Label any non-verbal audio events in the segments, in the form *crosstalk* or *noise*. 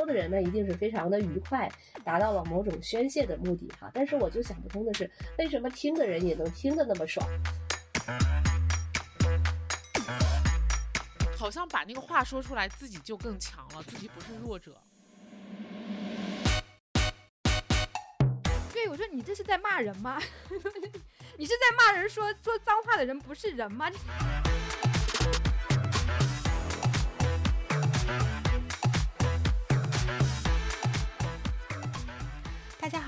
说的人呢，一定是非常的愉快，达到了某种宣泄的目的哈。但是我就想不通的是，为什么听的人也能听得那么爽？好像把那个话说出来，自己就更强了，自己不是弱者。对，我说你这是在骂人吗？*laughs* 你是在骂人说说脏话的人不是人吗？*laughs*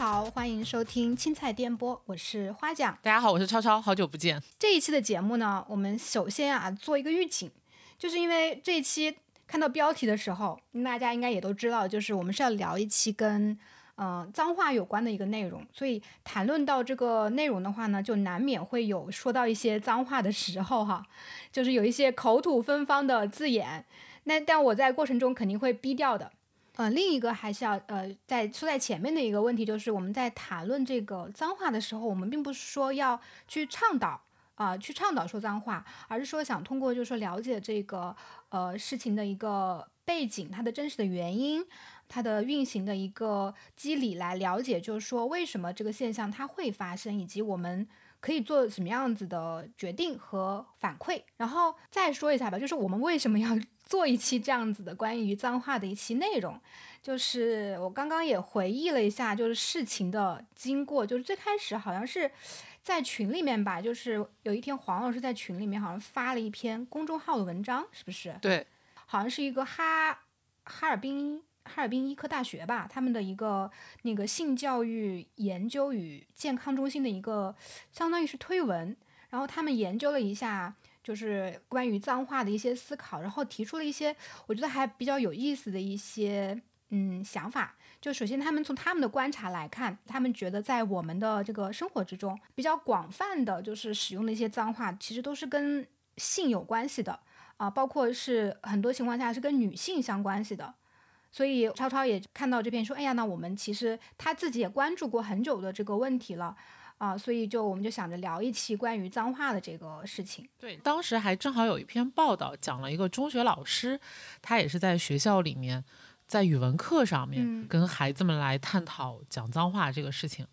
好，欢迎收听青菜颠簸，我是花酱。大家好，我是超超，好久不见。这一期的节目呢，我们首先啊做一个预警，就是因为这一期看到标题的时候，大家应该也都知道，就是我们是要聊一期跟嗯、呃脏话有关的一个内容，所以谈论到这个内容的话呢，就难免会有说到一些脏话的时候哈，就是有一些口吐芬芳的字眼，那但我在过程中肯定会逼掉的。呃，另一个还是要呃，在说在前面的一个问题就是，我们在谈论这个脏话的时候，我们并不是说要去倡导啊、去倡导说脏话，而是说想通过就是说了解这个呃事情的一个背景，它的真实的原因，它的运行的一个机理来了解，就是说为什么这个现象它会发生，以及我们可以做什么样子的决定和反馈。然后再说一下吧，就是我们为什么要做一期这样子的关于脏话的一期内容，就是我刚刚也回忆了一下，就是事情的经过，就是最开始好像是在群里面吧，就是有一天黄老师在群里面好像发了一篇公众号的文章，是不是？对，好像是一个哈哈尔滨哈尔滨医科大学吧，他们的一个那个性教育研究与健康中心的一个相当于是推文，然后他们研究了一下。就是关于脏话的一些思考，然后提出了一些我觉得还比较有意思的一些嗯想法。就首先，他们从他们的观察来看，他们觉得在我们的这个生活之中，比较广泛的就是使用的一些脏话，其实都是跟性有关系的啊，包括是很多情况下是跟女性相关系的。所以超超也看到这篇说，哎呀，那我们其实他自己也关注过很久的这个问题了。啊，所以就我们就想着聊一期关于脏话的这个事情。对，当时还正好有一篇报道，讲了一个中学老师，他也是在学校里面，在语文课上面嗯跟孩子们来探讨讲脏话这个事情。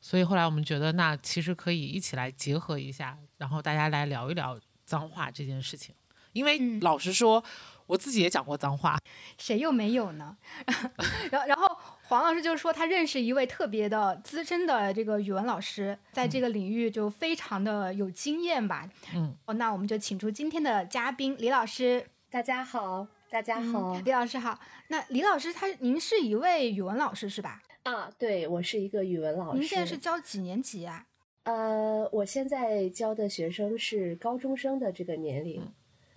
所以后来我们觉得，那其实可以一起来结合一下，然后大家来聊一聊脏话这件事情。因为嗯老实说，我自己也讲过脏话，谁又没有呢？*laughs* 然后，然后黄老师就说他认识一位特别的资深的这个语文老师，在这个领域就非常的有经验吧。嗯，哦，那我们就请出今天的嘉宾李老师。大家好，大家好、嗯李老师好。那李老师他，您是一位语文老师是吧？啊！对我是一个语文老师。您现在是教几年级啊？呃，我现在教的学生是高中生的这个年龄，嗯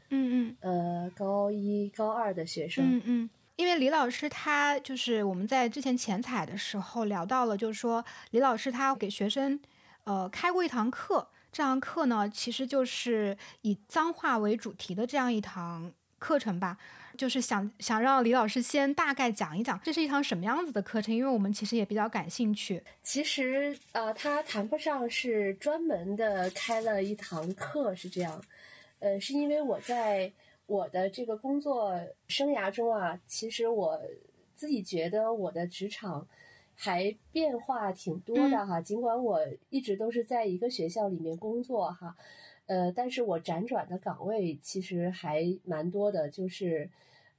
嗯嗯呃，高一、高二的学生。嗯嗯。因为李老师他就是我们在之前前采的时候聊到了，就是说李老师他给学生呃开过一堂课，这堂课呢其实就是以脏话为主题的这样一堂课程吧，就是想想让李老师先大概讲一讲这是一堂什么样子的课程，因为我们其实也比较感兴趣。其实呃，他谈不上是专门的开了一堂课，是这样。呃，是因为我在我的这个工作生涯中啊，其实我自己觉得我的职场还变化挺多的哈。尽管我一直都是在一个学校里面工作哈，呃，但是我辗转的岗位其实还蛮多的，就是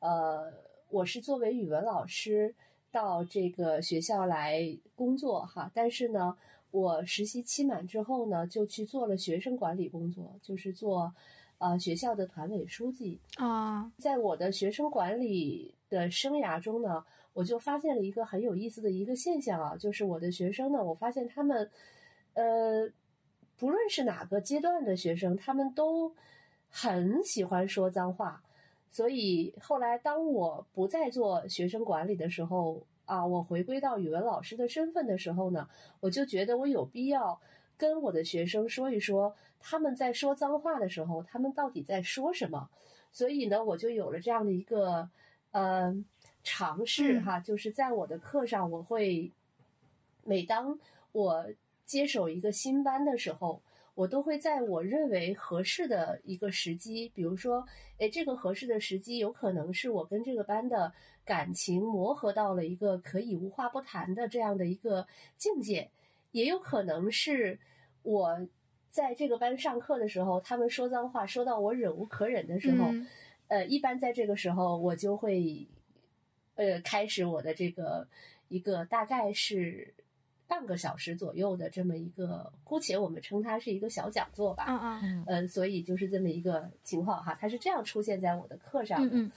呃，我是作为语文老师。到这个学校来工作哈，但是呢，我实习期满之后呢，就去做了学生管理工作，就是做呃学校的团委书记。啊，在我的学生管理的生涯中呢，我就发现了一个很有意思的一个现象啊，就是我的学生呢，我发现他们，呃，不论是哪个阶段的学生，他们都很喜欢说脏话。所以后来，当我不再做学生管理的时候啊，我回归到语文老师的身份的时候呢，我就觉得我有必要跟我的学生说一说，他们在说脏话的时候，他们到底在说什么。所以呢，我就有了这样的一个呃尝试哈，就是在我的课上，我会每当我接手一个新班的时候。我都会在我认为合适的一个时机，比如说，哎，这个合适的时机有可能是我跟这个班的感情磨合到了一个可以无话不谈的这样的一个境界，也有可能是我在这个班上课的时候，他们说脏话说到我忍无可忍的时候，嗯呃，一般在这个时候我就会，呃，开始我的这个一个大概是半个小时左右的这么一个，姑且我们称它是一个小讲座吧。嗯嗯嗯呃，所以就是这么一个情况哈，它是这样出现在我的课上的。嗯嗯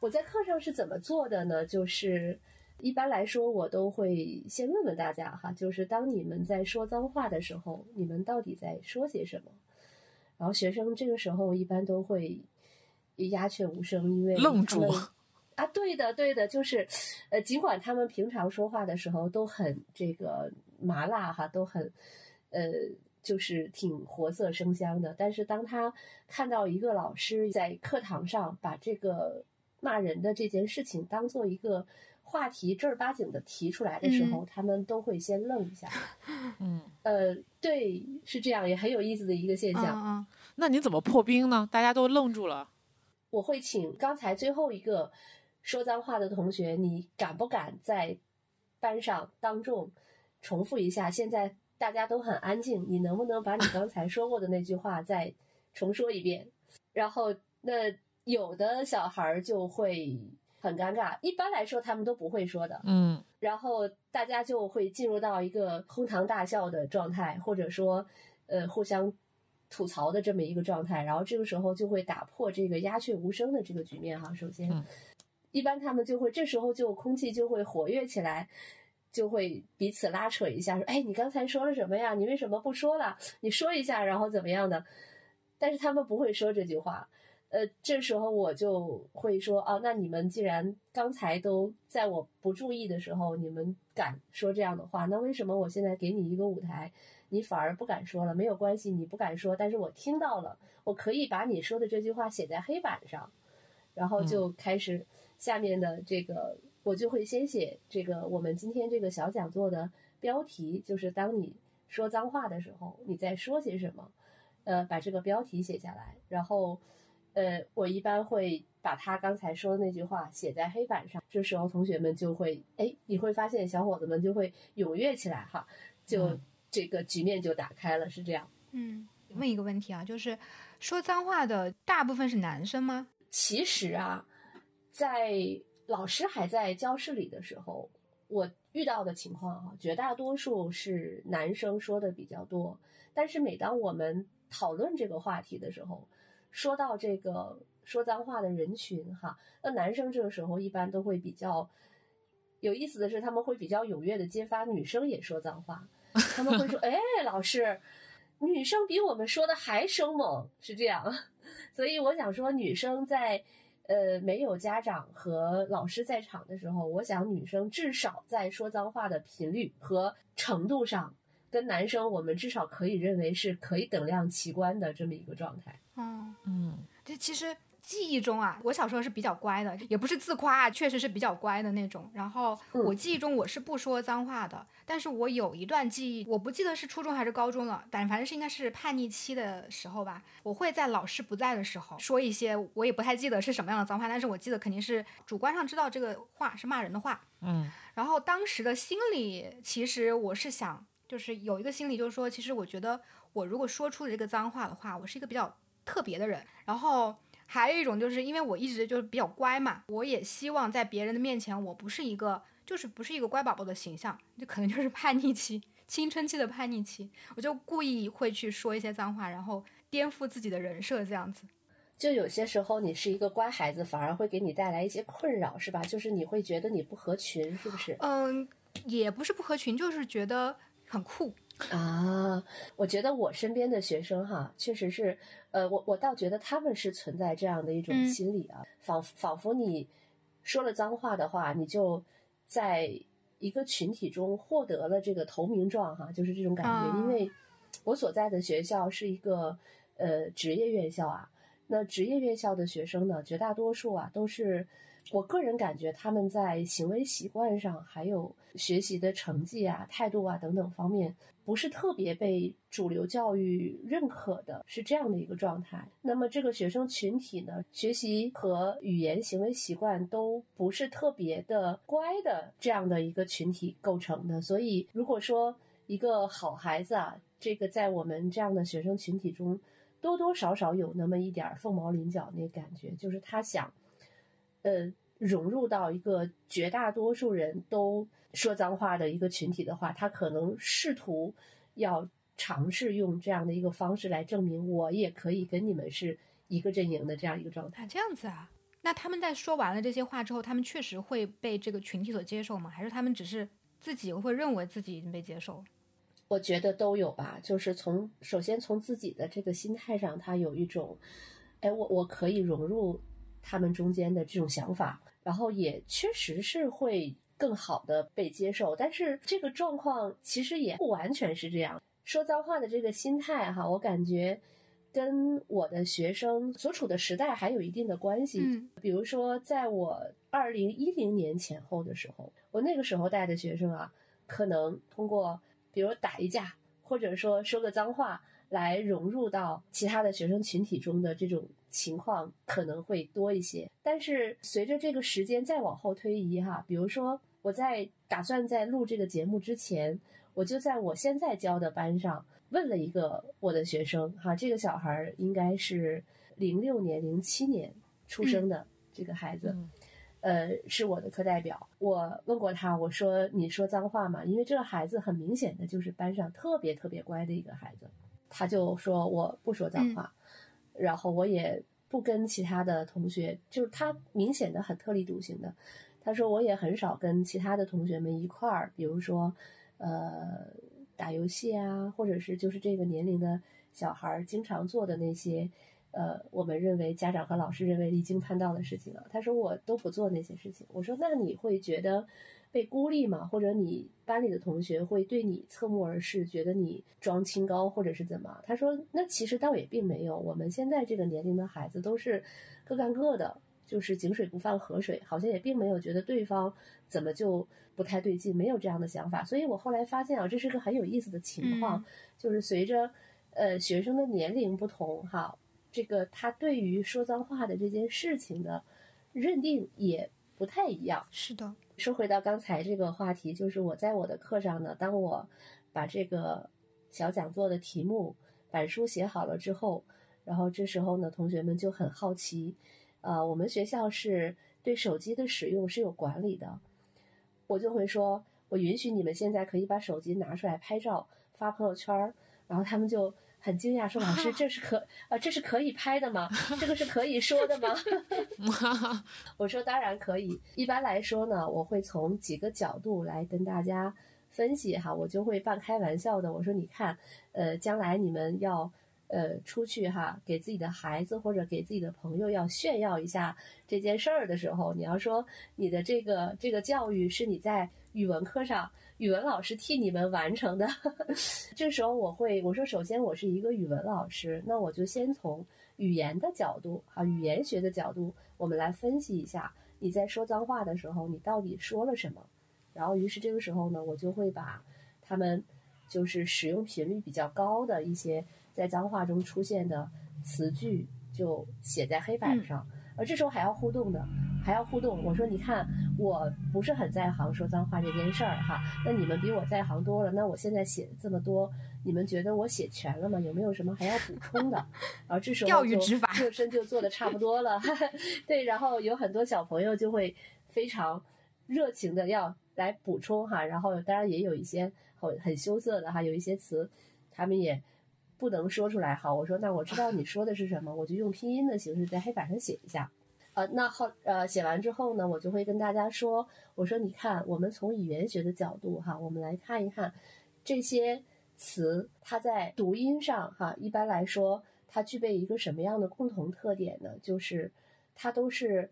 我在课上是怎么做的呢？就是一般来说，我都会先问问大家哈，就是当你们在说脏话的时候，你们到底在说些什么？然后学生这个时候一般都会鸦雀无声，因为愣住 *laughs* 啊，对的，对的，就是，呃，尽管他们平常说话的时候都很这个麻辣哈，都很，呃，就是挺活色生香的，但是当他看到一个老师在课堂上把这个骂人的这件事情当做一个话题正儿八经的提出来的时候，他们都会先愣一下。*laughs* 嗯，呃，对，是这样，也很有意思的一个现嗯象。嗯那你怎么破冰呢？大家都愣住了。我会请刚才最后一个说脏话的同学，你敢不敢在班上当众重复一下？现在大家都很安静，你能不能把你刚才说过的那句话再重说一遍？然后那有的小孩儿就会很尴尬，一般来说他们都不会说的。嗯然后大家就会进入到一个哄堂大笑的状态，或者说，呃，互相吐槽的这么一个状态。然后这个时候就会打破这个鸦雀无声的这个局面哈。首先，嗯一般他们就会这时候就空气就会活跃起来，就会彼此拉扯一下，说：“哎，你刚才说了什么呀？你为什么不说了？你说一下，然后怎么样的？”但是他们不会说这句话。呃，这时候我就会说啊，那你们既然刚才都在我不注意的时候，你们敢说这样的话，那为什么我现在给你一个舞台，你反而不敢说了？没有关系，你不敢说，但是我听到了，我可以把你说的这句话写在黑板上，然后就开始下面的这个，我就会先写这个我们今天这个小讲座的标题，就是当你说脏话的时候，你在说些什么？呃，把这个标题写下来，然后。呃，我一般会把他刚才说的那句话写在黑板上，这时候同学们就会，哎，你会发现小伙子们就会踊跃起来哈，就嗯这个局面就打开了，是这样。嗯。问一个问题啊，就是说脏话的大部分是男生吗？其实啊，在老师还在教室里的时候，我遇到的情况啊，绝大多数是男生说的比较多，但是每当我们讨论这个话题的时候，说到这个说脏话的人群哈，那男生这个时候一般都会比较有意思的是，他们会比较踊跃的揭发女生也说脏话，他们会说：“ *laughs* 哎，老师，女生比我们说的还生猛，是这样。*laughs* ”所以我想说，女生在呃没有家长和老师在场的时候，我想女生至少在说脏话的频率和程度上，跟男生我们至少可以认为是可以等量齐观的这么一个状态。嗯，嗯这其实记忆中啊，我小时候是比较乖的，也不是自夸啊，确实是比较乖的那种。然后嗯我记忆中我是不说脏话的，但是我有一段记忆，我不记得是初中还是高中了，但反正是应该是叛逆期的时候吧。我会在老师不在的时候说一些我也不太记得是什么样的脏话，但是我记得肯定是主观上知道这个话是骂人的话。嗯然后当时的心里，其实我是想，就是有一个心理，就是说，其实我觉得我如果说出了这个脏话的话，我是一个比较特别的人。然后还有一种，就是因为我一直就是比较乖嘛，我也希望在别人的面前，我不是一个就是不是一个乖宝宝的形象，就可能就是叛逆期、青春期的叛逆期，我就故意会去说一些脏话，然后颠覆自己的人设，这样子。就有些时候你是一个乖孩子，反而会给你带来一些困扰，是吧？就是你会觉得你不合群，是不是？嗯，也不是不合群，就是觉得很酷。啊，我觉得我身边的学生哈，确实是，呃，我我倒觉得他们是存在这样的一种嗯心理啊，仿仿佛你说了脏话的话，你就在一个群体中获得了这个投名状哈，就是这种感觉。啊因为我所在的学校是一个呃职业院校啊，那职业院校的学生呢，绝大多数啊都是。我个人感觉他们在行为习惯上，还有学习的成绩啊、态度啊等等方面，不是特别被主流教育认可的，是这样的一个状态。那么这个学生群体呢，学习和语言行为习惯都不是特别的乖的这样的一个群体构成的。所以，如果说一个好孩子啊，这个在我们这样的学生群体中，多多少少有那么一点凤毛麟角那感觉，就是他想。呃，融入到一个绝大多数人都说脏话的一个群体的话，他可能试图要尝试用这样的一个方式来证明我也可以跟你们是一个阵营的这样一个状态。这样子啊？那他们在说完了这些话之后，他们确实会被这个群体所接受吗？还是他们只是自己会认为自己已经被接受？我觉得都有吧。就是从首先从自己的这个心态上，他有一种，哎，我我可以融入。他们中间的这种想法，然后也确实是会更好的被接受，但是这个状况其实也不完全是这样。说脏话的这个心态哈，我感觉跟我的学生所处的时代还有一定的关系。嗯，比如说在我二零一零年前后的时候，我那个时候带的学生啊，可能通过比如打一架，或者说说个脏话。来融入到其他的学生群体中的这种情况可能会多一些，但是随着这个时间再往后推移哈，比如说我在打算在录这个节目之前，我就在我现在教的班上问了一个我的学生哈，这个小孩应该是零六年、零七年出生的这个孩子，呃，是我的课代表。我问过他，我说你说脏话吗？因为这个孩子很明显的就是班上特别特别乖的一个孩子。他就说我不说脏话，然后我也不跟其他的同学，就是他明显的很特立独行的。他说我也很少跟其他的同学们一块儿，比如说，呃，打游戏啊，或者是就是这个年龄的小孩儿经常做的那些，呃，我们认为家长和老师认为离经叛道的事情啊。他说我都不做那些事情。我说那你会觉得？被孤立嘛，或者你班里的同学会对你侧目而视，觉得你装清高或者是怎么？他说，那其实倒也并没有。我们现在这个年龄的孩子都是各干各的，就是井水不犯河水，好像也并没有觉得对方怎么就不太对劲，没有这样的想法。所以我后来发现啊，这是个很有意思的情况，就是随着呃学生的年龄不同，哈，这个他对于说脏话的这件事情的认定也不太一样。是的。说回到刚才这个话题，就是我在我的课上呢，当我把这个小讲座的题目板书写好了之后，然后这时候呢，同学们就很好奇，呃，我们学校是对手机的使用是有管理的，我就会说，我允许你们现在可以把手机拿出来拍照发朋友圈儿，然后他们就。很惊讶，说：“老师，*laughs* 这是可啊，这是可以拍的吗？这个是可以说的吗？*laughs* ”我说：“当然可以。一般来说呢，我会从几个角度来跟大家分析哈，我就会半开玩笑的，我说：你看，呃，将来你们要呃出去哈，给自己的孩子或者给自己的朋友要炫耀一下这件事儿的时候，你要说你的这个这个教育是你在语文课上。”语文老师替你们完成的，*laughs* 这时候我会我说，首先我是一个语文老师，那我就先从语言的角度啊，语言学的角度，我们来分析一下你在说脏话的时候，你到底说了什么。然后，于是这个时候呢，我就会把他们就是使用频率比较高的一些在脏话中出现的词句，就写在黑板上。而这时候还要互动的。还要互动，我说你看，我不是很在行说脏话这件事儿哈，那你们比我在行多了，那我现在写这么多，你们觉得我写全了吗？有没有什么还要补充的？然后这时候就热身就做的差不多了，*laughs* 对，然后有很多小朋友就会非常热情的要来补充哈，然后当然也有一些很很羞涩的哈，有一些词他们也不能说出来哈，我说那我知道你说的是什么，我就用拼音的形式在黑板上写一下。那后呃写完之后呢，我就会跟大家说，我说你看，我们从语言学的角度哈，我们来看一看这些词，它在读音上哈，一般来说它具备一个什么样的共同特点呢？就是它都是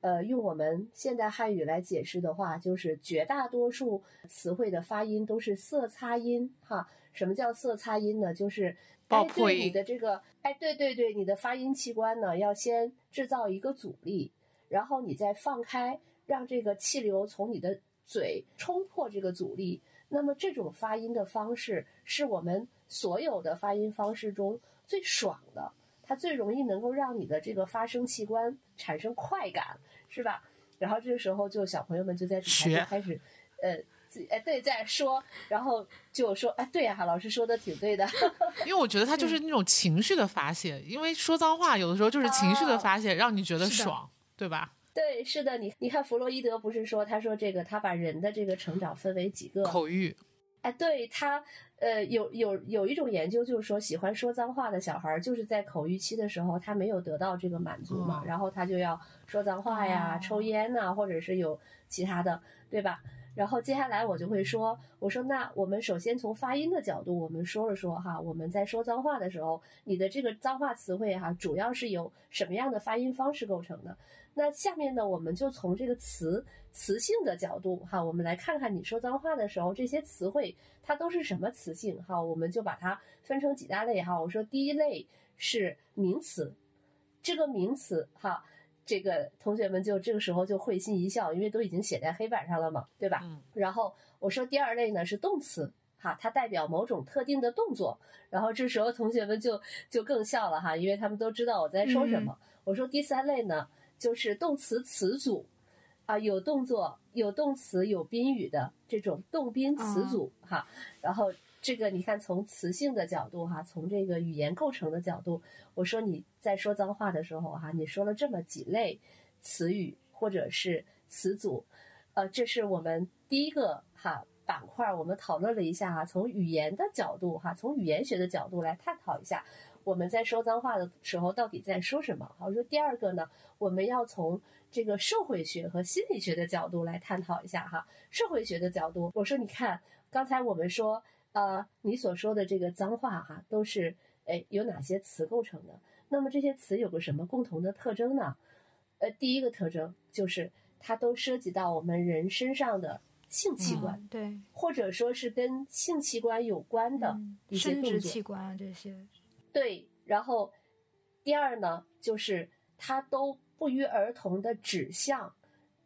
呃用我们现代汉语来解释的话，就是绝大多数词汇的发音都是色擦音哈。什么叫色擦音呢？就是爆哎，对你，的这个，哎，对对对，你的发音器官呢，要先制造一个阻力，然后你再放开，让这个气流从你的嘴冲破这个阻力。那么这种发音的方式是我们所有的发音方式中最爽的，它最容易能够让你的这个发声器官产生快感，是吧？然后这个时候就小朋友们就在底下就开始，呃，自己哎对在说，然后就说哎对呀、老师说的挺对的。*laughs* 因为我觉得他就是那种情绪的发泄，因为说脏话有的时候就是情绪的发泄，让你觉得爽，对吧？对，是的，你你看弗洛伊德不是说，他说这个他把人的这个成长分为几个，口欲，哎，对他，呃，有有有一种研究就是说，喜欢说脏话的小孩儿，就是在口欲期的时候，他没有得到这个满足嘛，嗯然后他就要说脏话呀、哦抽烟呐、或者是有其他的，对吧？然后接下来我就会说，我说那我们首先从发音的角度，我们说了说哈，我们在说脏话的时候，你的这个脏话词汇哈，主要是由什么样的发音方式构成的？那下面呢，我们就从这个词词性的角度哈，我们来看看你说脏话的时候，这些词汇它都是什么词性哈，我们就把它分成几大类哈。我说第一类是名词，这个名词哈，这个同学们就这个时候就会心一笑，因为都已经写在黑板上了嘛，对吧？嗯然后我说第二类呢是动词。哈，它代表某种特定的动作，然后这时候同学们就就更笑了哈，因为他们都知道我在说什么。我说第三类呢，就是动词词组，啊，有动作、有动词、有宾语的这种动宾词组、哈。然后这个你看，从词性的角度哈，从这个语言构成的角度，我说你在说脏话的时候哈，你说了这么几类词语或者是词组，呃，这是我们第一个哈板块，我们讨论了一下哈，从语言的角度哈，从语言学的角度来探讨一下。我们在说脏话的时候到底在说什么？好，说第二个呢，我们要从这个社会学和心理学的角度来探讨一下哈。社会学的角度，我说你看，刚才我们说，呃，你所说的这个脏话哈，都是哎有哪些词构成的？那么这些词有个什么共同的特征呢？呃，第一个特征就是它都涉及到我们人身上的性器官，嗯对，或者说是跟性器官有关的嗯一些生殖动作。器官啊这些，对，然后第二呢，就是它都不约而同的指向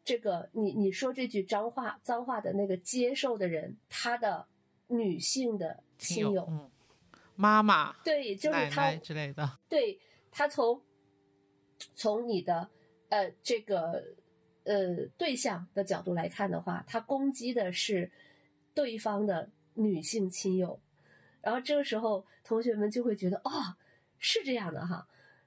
这个你你说这句脏话脏话的那个接受的人，他的女性的亲友，嗯，妈妈、对，就是他之类的，对他从从你的呃这个呃对象的角度来看的话，他攻击的是对方的女性亲友，然后这个时候同学们就会觉得哦是这样的哈，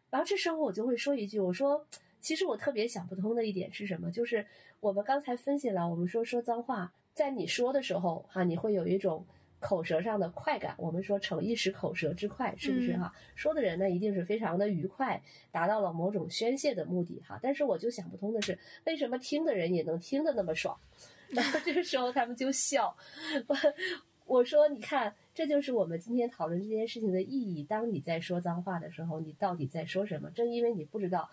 然后这时候我就会说一句，我说其实我特别想不通的一点是什么，就是我们刚才分析了，我们说说脏话，在你说的时候哈，你会有一种。口舌上的快感，我们说逞一时口舌之快，是不是嗯哈？说的人呢，一定是非常的愉快，达到了某种宣泄的目的哈。但是我就想不通的是，为什么听的人也能听得那么爽？*laughs* 然后这个时候他们就笑。我我说，你看，这就是我们今天讨论这件事情的意义。当你在说脏话的时候，你到底在说什么？正因为你不知道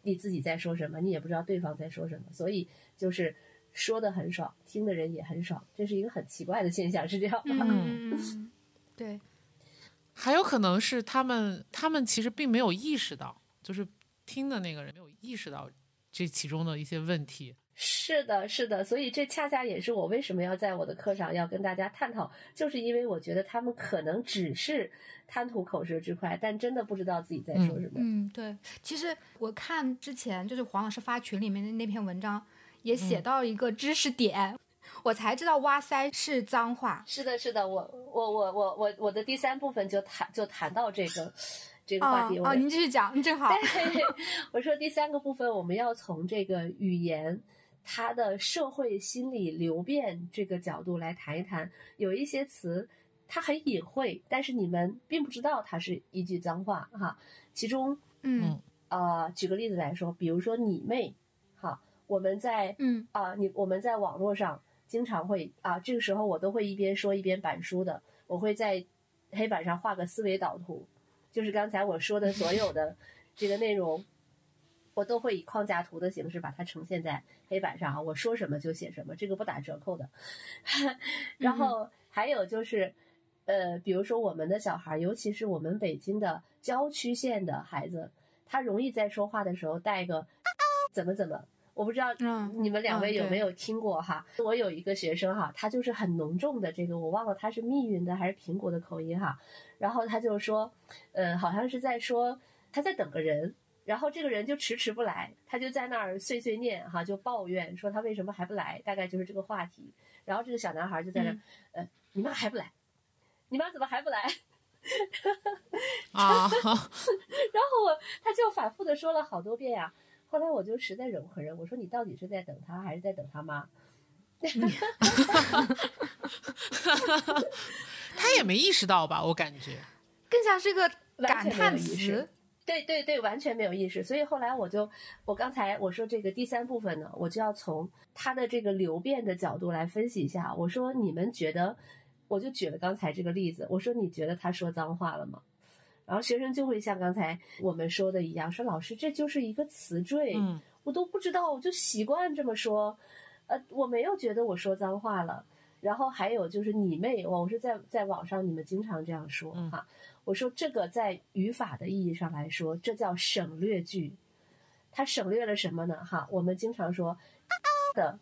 你自己在说什么，你也不知道对方在说什么，所以就是说的很爽，听的人也很爽，这是一个很奇怪的现象，是这样吗？嗯，嗯 *laughs* 对，还有可能是他们他们其实并没有意识到，就是听的那个人没有意识到这其中的一些问题。是的，是的，所以这恰恰也是我为什么要在我的课上要跟大家探讨，就是因为我觉得他们可能只是贪图口舌之快，但真的不知道自己在说什么。嗯，对。其实我看之前就是黄老师发群里面的那篇文章，也写到一个知识点，我才知道哇塞是脏话。是的，是的，我我我我我我的第三部分就谈就谈到这个这个话题。哦哦，您继续讲，正好。对，*laughs* 我说第三个部分，我们要从这个语言它的社会心理流变这个角度来谈一谈。有一些词它很隐晦，但是你们并不知道它是一句脏话哈。其中，嗯呃，举个例子来说，比如说“你妹”，哈，我们在嗯啊，你我们在网络上经常会啊，这个时候我都会一边说一边板书的，我会在黑板上画个思维导图，就是刚才我说的所有的这个内容，我都会以框架图的形式把它呈现在黑板上啊，我说什么就写什么，这个不打折扣的。*laughs* 然后还有就是，呃，比如说我们的小孩，尤其是我们北京的郊区县的孩子，他容易在说话的时候带个 *laughs* 怎么怎么。我不知道嗯你们两位有没有听过哈？我有一个学生哈，他就是很浓重的这个，我忘了他是密云的还是平谷的口音哈。然后他就说，呃，好像是在说他在等个人，然后这个人就迟迟不来，他就在那儿碎碎念哈，就抱怨说他为什么还不来，大概就是这个话题。然后这个小男孩就在那儿，嗯呃，你妈还不来？你妈怎么还不来？啊，*laughs* 然后我他就反复的说了好多遍呀、后来我就实在忍无可忍，我说你到底是在等他还是在等他妈？*laughs* 他也没意识到吧？我感觉，*laughs* 更像是个感叹意识词。对对对，完全没有意识。所以后来我就，我刚才我说这个第三部分呢，我就要从他的这个流变的角度来分析一下。我说你们觉得，我就举了刚才这个例子，我说你觉得他说脏话了吗？然后学生就会像刚才我们说的一样，说老师这就是一个词缀，嗯我都不知道，我就习惯这么说，呃，我没有觉得我说脏话了。然后还有就是你妹，我是在在网上你们经常这样说嗯哈。我说这个在语法的意义上来说，这叫省略句。它省略了什么呢？哈，我们经常说 *laughs* 的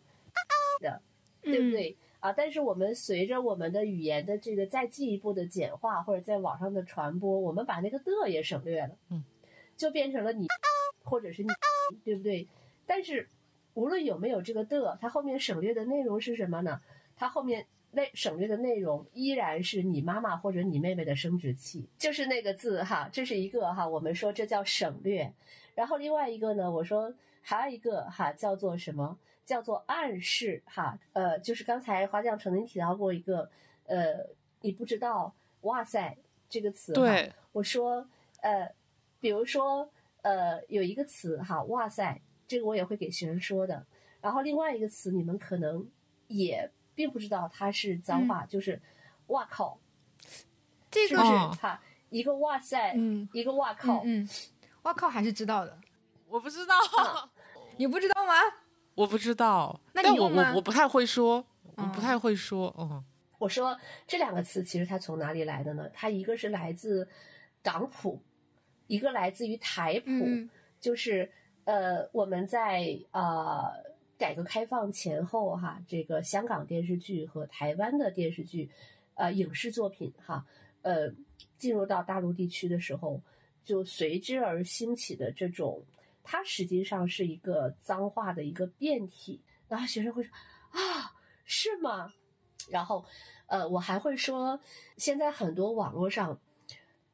的，对不嗯？对？啊，但是我们随着我们的语言的这个再进一步的简化，或者在网上的传播，我们把那个的也省略了，嗯，就变成了你或者是你，对不对？但是无论有没有这个的，它后面省略的内容是什么呢？它后面那省略的内容依然是你妈妈或者你妹妹的生殖器，就是那个字哈，这是一个哈，我们说这叫省略。然后另外一个呢，我说还有一个哈叫做什么？叫做暗示哈，呃，就是刚才花匠曾经提到过一个，呃，你不知道“哇塞”这个词哈，对，我说，呃，比如说，呃，有一个词哈，哇塞，这个我也会给学生说的。然后另外一个词，你们可能也并不知道它是脏话，就是哇靠，是不是这个是哦哈？一个哇塞，嗯一个哇靠，嗯嗯，哇靠，还是知道的。我不知道，啊你不知道吗？我不知道，那但我我我不太会说，我不嗯。太会说，嗯。我说这两个词其实它从哪里来的呢？它一个是来自港普，一个来自于台普，嗯。就是呃我们在呃改革开放前后哈，这个香港电视剧和台湾的电视剧，呃影视作品哈，呃进入到大陆地区的时候，就随之而兴起的这种，它实际上是一个脏话的一个变体。然后学生会说啊，是吗？然后，呃，我还会说，现在很多网络上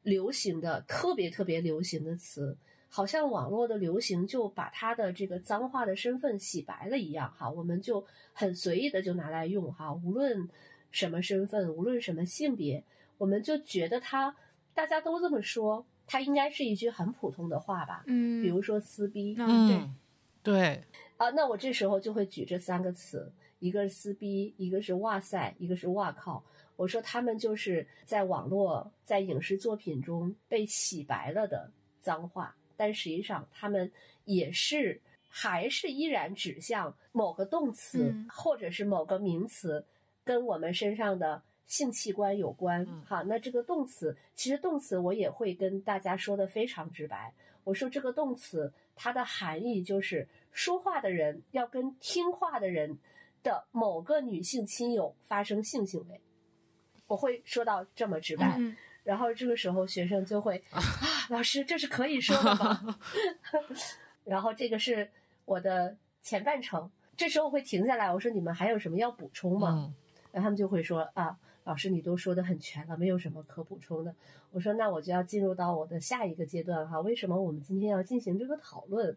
流行的特别特别流行的词，好像网络的流行就把它的这个脏话的身份洗白了一样哈，我们就很随意的就拿来用哈，无论什么身份，无论什么性别，我们就觉得它大家都这么说，它应该是一句很普通的话吧，嗯，比如说撕逼，嗯对，嗯，对，啊，那我这时候就会举这三个词，一个是撕逼，一个是哇塞，一个是哇靠。我说他们就是在网络、在影视作品中被洗白了的脏话，但实际上他们也是还是依然指向某个动词、嗯。或者是某个名词跟我们身上的性器官有关。嗯哈，那这个动词其实动词我也会跟大家说的非常直白。我说这个动词它的含义就是说话的人要跟听话的人的某个女性亲友发生性行为，我会说到这么直白。嗯然后这个时候学生就会啊，老师这是可以说的吗？*laughs* *laughs* 然后这个是我的前半程，这时候我会停下来，我说你们还有什么要补充吗？嗯然后他们就会说啊，老师你都说的很全了，没有什么可补充的。我说那我就要进入到我的下一个阶段哈，为什么我们今天要进行这个讨论？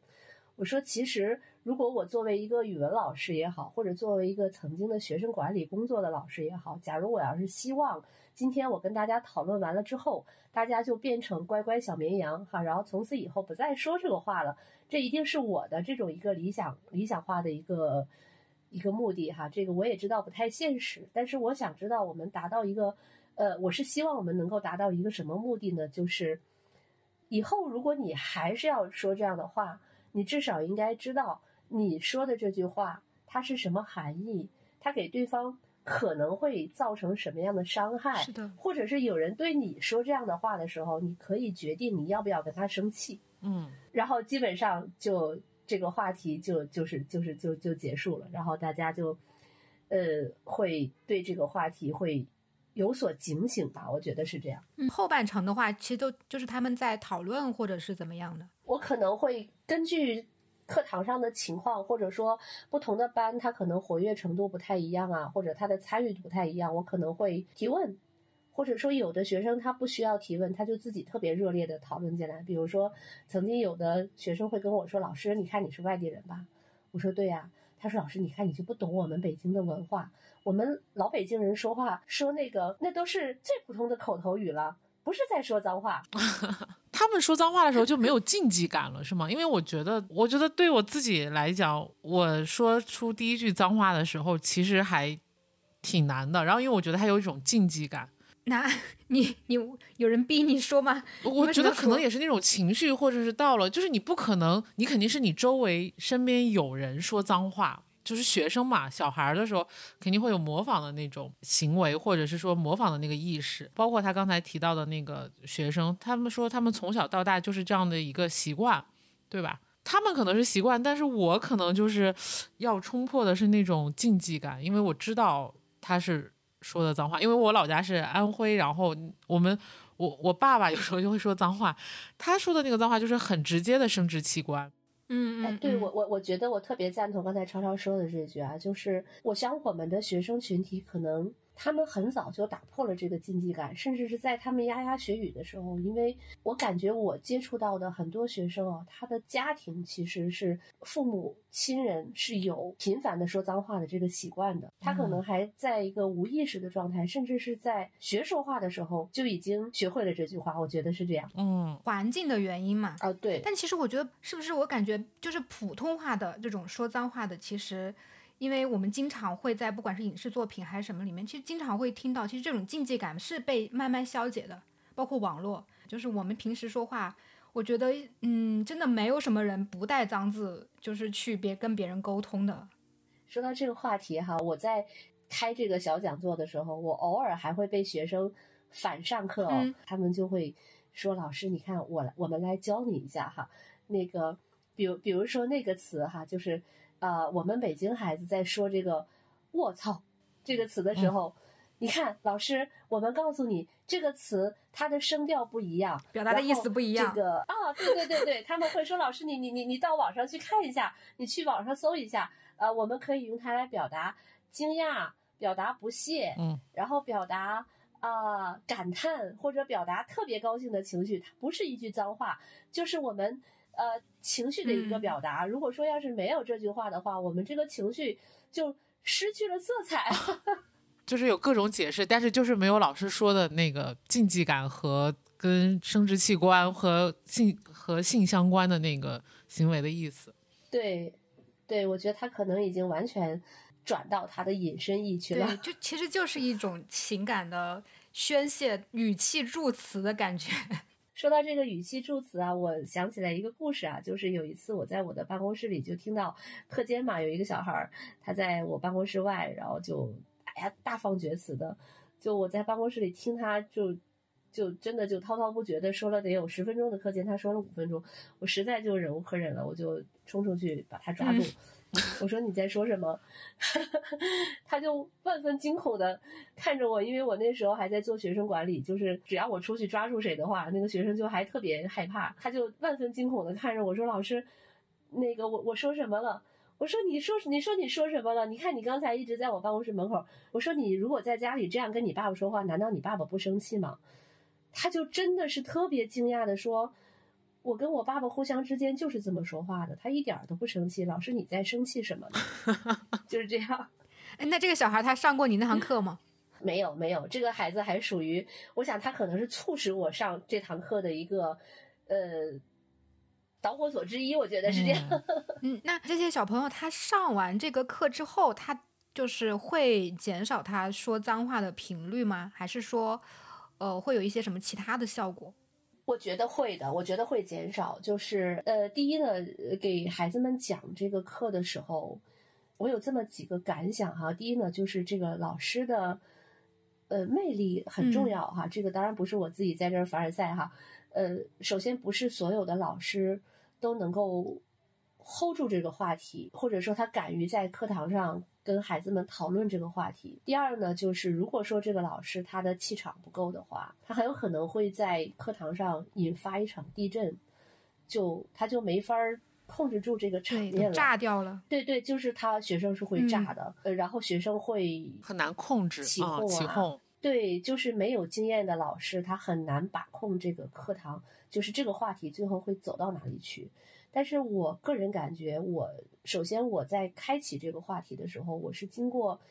我说其实如果我作为一个语文老师也好，或者作为一个曾经的学生管理工作的老师也好，假如我要是希望今天我跟大家讨论完了之后，大家就变成乖乖小绵羊哈，然后从此以后不再说这个话了，这一定是我的这种一个理想理想化的一个一个目的哈。这个我也知道不太现实，但是我想知道我们达到一个，呃，我是希望我们能够达到一个什么目的呢？就是以后如果你还是要说这样的话，你至少应该知道你说的这句话它是什么含义，它给对方可能会造成什么样的伤害，是的，或者是有人对你说这样的话的时候，你可以决定你要不要跟他生气，嗯然后基本上就这个话题就就是就是就就结束了，然后大家就呃会对这个话题会有所警醒吧，我觉得是这样。嗯，后半程的话，其实都就是他们在讨论或者是怎么样的。我可能会根据课堂上的情况，或者说不同的班，他可能活跃程度不太一样啊，或者他的参与度不太一样，我可能会提问，或者说有的学生他不需要提问，他就自己特别热烈的讨论进来。比如说，曾经有的学生会跟我说：“老师，你看你是外地人吧？”我说：“对呀、他说：“老师，你看你就不懂我们北京的文化，我们老北京人说话说那个那都是最普通的口头语了，不是在说脏话。*laughs* ”他们说脏话的时候就没有禁忌感了，是吗？因为我觉得，我觉得对我自己来讲，我说出第一句脏话的时候，其实还挺难的。然后，因为我觉得它有一种禁忌感，那你你有人逼你说吗？我觉得可能也是那种情绪，或者是到了，就是你不可能，你肯定是你周围身边有人说脏话，就是学生嘛，小孩儿的时候肯定会有模仿的那种行为，或者是说模仿的那个意识。包括他刚才提到的那个学生，他们说他们从小到大就是这样的一个习惯，对吧？他们可能是习惯，但是我可能就是要冲破的是那种禁忌感，因为我知道他是说的脏话，因为我老家是安徽，然后我们我我爸爸有时候就会说脏话，他说的那个脏话就是很直接的生殖器官。嗯嗯，，嗯哎对我我我觉得我特别赞同刚才超超说的这句啊，就是我想我们的学生群体可能他们很早就打破了这个禁忌感，甚至是在他们牙牙学语的时候，因为我感觉我接触到的很多学生啊，他的家庭其实是父母亲人是有频繁的说脏话的这个习惯的，他可能还在一个无意识的状态，甚至是在学说话的时候就已经学会了这句话，我觉得是这样。嗯，环境的原因嘛。啊，对，但其实我觉得，是不是我感觉就是普通话的这种说脏话的，其实，因为我们经常会在不管是影视作品还是什么里面，其实经常会听到，其实这种禁忌感是被慢慢消解的，包括网络，就是我们平时说话，我觉得，嗯，真的没有什么人不带脏字，就是去别跟别人沟通的。说到这个话题哈，我在开这个小讲座的时候，我偶尔还会被学生反上课哦，嗯他们就会说：“老师，你看我，我们来教你一下哈。那个，比如比如说那个词哈，就是呃，我们北京孩子在说这个‘卧槽’这个词的时候。你看，老师，我们告诉你这个词它的声调不一样，表达的意思不一样这个啊，对对对对，他们会说，老师你你你你到网上去看一下，你去网上搜一下，呃，我们可以用它来表达惊讶，表达不屑，嗯，然后表达啊、感叹或者表达特别高兴的情绪，它不是一句脏话，就是我们呃情绪的一个嗯表达。如果说要是没有这句话的话，我们这个情绪就失去了色彩。*laughs* 就是有各种解释，但是就是没有老师说的那个禁忌感和跟生殖器官和性和性相关的那个行为的意思。对，对，我觉得他可能已经完全转到他的隐身意去对，了。就其实就是一种情感的宣泄，语气助词的感觉。说到这个语气助词啊，我想起来一个故事啊，就是有一次我在我的办公室里就听到课间嘛，有一个小孩儿他在我办公室外，然后就哎呀大放厥词的，就我在办公室里听他就就真的就滔滔不绝的说了得有十分钟的课间，他说了五分钟，我实在就忍无可忍了，我就冲出去把他抓住。我说你在说什么？*laughs* 他就万分惊恐的看着我，因为我那时候还在做学生管理，就是只要我出去抓住谁的话，那个学生就还特别害怕，他就万分惊恐的看着我说：“老师，那个我我说什么了？”我说：“你说你说你说什么了？你看你刚才一直在我办公室门口。我说你如果在家里这样跟你爸爸说话，难道你爸爸不生气吗？”他就真的是特别惊讶的说。我跟我爸爸互相之间就是这么说话的，他一点儿都不生气。老师，你在生气什么呢？*laughs* 就是这样。*laughs* 哎那这个小孩他上过你那堂课吗？*laughs* 没有没有，这个孩子还属于，我想他可能是促使我上这堂课的一个呃导火索之一，我觉得是这样。嗯嗯，那这些小朋友他上完这个课之后，他就是会减少他说脏话的频率吗？还是说，呃，会有一些什么其他的效果？我觉得会的，我觉得会减少。就是呃，第一呢，呃给孩子们讲这个课的时候，我有这么几个感想哈。第一呢，就是这个老师的呃魅力很重要哈。这个当然不是我自己在这儿凡尔赛哈。呃，首先不是所有的老师都能够 hold 住这个话题，或者说他敢于在课堂上。跟孩子们讨论这个话题。第二呢，就是如果说这个老师他的气场不够的话，他很有可能会在课堂上引发一场地震，就他就没法控制住这个场面了，炸掉了。对对，就是他学生是会炸的，呃，然后学生会很难控制起哄啊。对，就是没有经验的老师，他很难把控这个课堂，就是这个话题最后会走到哪里去。但是我个人感觉，我首先我在开启这个话题的时候，我是经过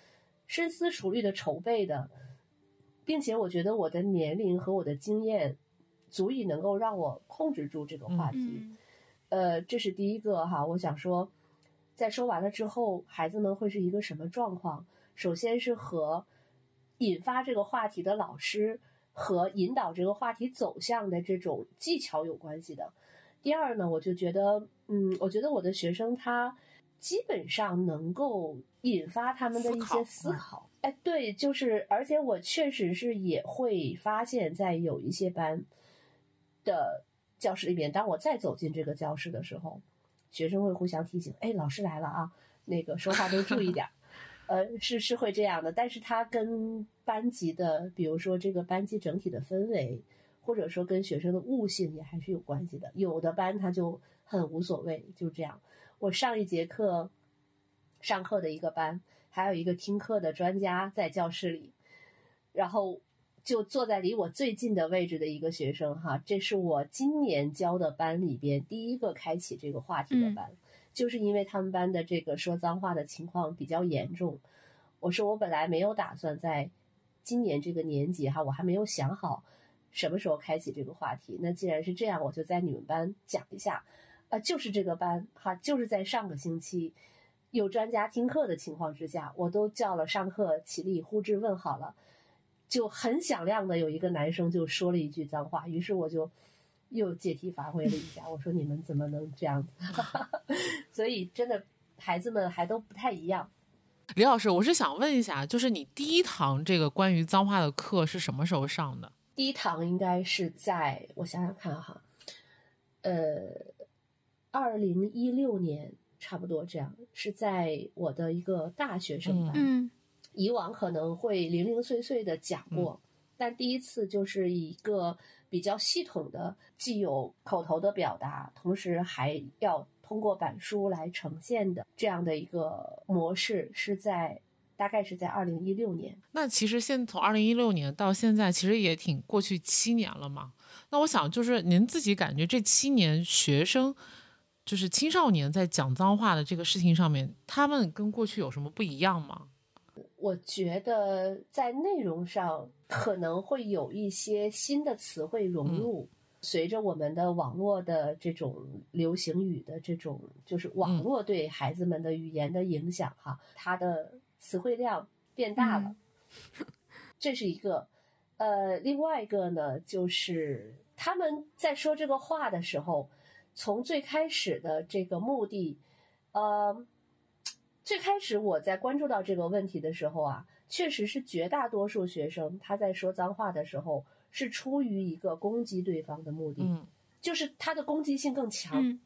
深思熟虑的筹备的，并且我觉得我的年龄和我的经验足以能够让我控制住这个话题。呃，这是第一个哈，我想说，在说完了之后，孩子们会是一个什么状况？首先是和引发这个话题的老师和引导这个话题走向的这种技巧有关系的。第二呢，我就觉得，嗯，我觉得我的学生他基本上能够引发他们的一些思考。哎，对，就是，而且我确实是也会发现，在有一些班的教室里面，当我再走进这个教室的时候，学生会互相提醒：“哎，老师来了啊，那个说话都注意点。” *laughs* 呃，是是会这样的，但是他跟班级的，比如说这个班级整体的氛围。或者说跟学生的悟性也还是有关系的，有的班他就很无所谓，就这样。我上一节课上课的一个班，还有一个听课的专家在教室里，然后就坐在离我最近的位置的一个学生哈，这是我今年教的班里边第一个开启这个话题的班，就是因为他们班的这个说脏话的情况比较严重。我说我本来没有打算在今年这个年级哈，我还没有想好。什么时候开启这个话题？那既然是这样，我就在你们班讲一下。啊，就是这个班哈，就是在上个星期有专家听课的情况之下，我都叫了上课起立呼之问好了，就很响亮的有一个男生就说了一句脏话，于是我就又借题发挥了一下，我说你们怎么能这样子？*laughs* 所以真的孩子们还都不太一样。李老师，我是想问一下，就是你第一堂这个关于脏话的课是什么时候上的？第一堂应该是在我想想看哈，呃，二零一六年差不多这样，是在我的一个大学生班。嗯，以往可能会零零碎碎的讲过，但第一次就是一个比较系统的，既有口头的表达，同时还要通过板书来呈现的这样的一个模式，是在。大概是在二零一六年。那其实现从二零一六年到现在，其实也挺过去七年了嘛。那我想，就是您自己感觉这七年学生，就是青少年在讲脏话的这个事情上面，他们跟过去有什么不一样吗？我觉得在内容上可能会有一些新的词汇融入，随着我们的网络的这种流行语的这种，就是网络对孩子们的语言的影响哈，它的。词汇量变大了，*laughs* 这是一个。呃，另外一个呢，就是他们在说这个话的时候，从最开始的这个目的，呃，最开始我在关注到这个问题的时候啊，确实是绝大多数学生他在说脏话的时候是出于一个攻击对方的目的，就是他的攻击性更强。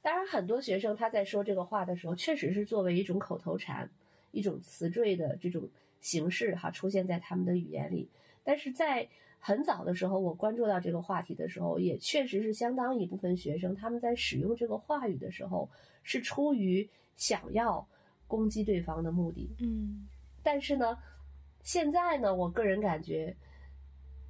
当然，很多学生他在说这个话的时候，确实是作为一种口头禅。一种词缀的这种形式哈，出现在他们的语言里。但是在很早的时候，我关注到这个话题的时候，也确实是相当一部分学生他们在使用这个话语的时候，是出于想要攻击对方的目的。嗯，但是呢，现在呢，我个人感觉，